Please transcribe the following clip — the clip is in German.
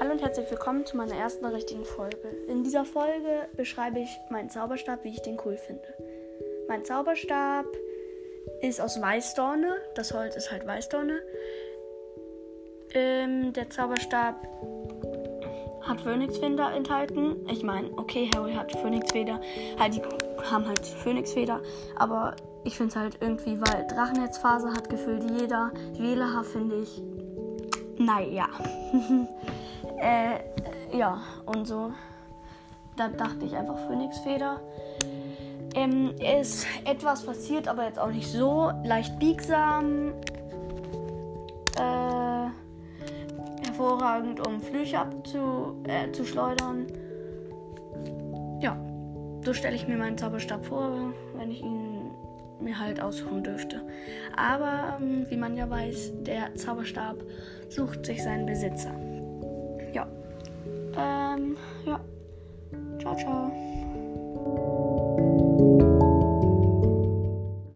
und herzlich willkommen zu meiner ersten richtigen Folge. In dieser Folge beschreibe ich meinen Zauberstab, wie ich den cool finde. Mein Zauberstab ist aus Weißdorne. Das Holz ist halt Weißdorne. Ähm, der Zauberstab hat Phönixfeder enthalten. Ich meine, okay, Harry hat Phönixfeder. Halt, die haben halt Phönixfeder. Aber ich finde es halt irgendwie, weil Drachenherzphase hat gefühlt jeder. Juwelehaar finde ich naja. äh, ja, und so. Da dachte ich einfach Phönixfeder. Ähm, ist etwas passiert, aber jetzt auch nicht so. Leicht biegsam. Äh, hervorragend, um Flüche abzuschleudern. Äh, ja, so stelle ich mir meinen Zauberstab vor, wenn ich ihn mir halt aussuchen dürfte. Aber ähm, wie man ja weiß, der Zauberstab sucht sich seinen Besitzer. 嗯哟照照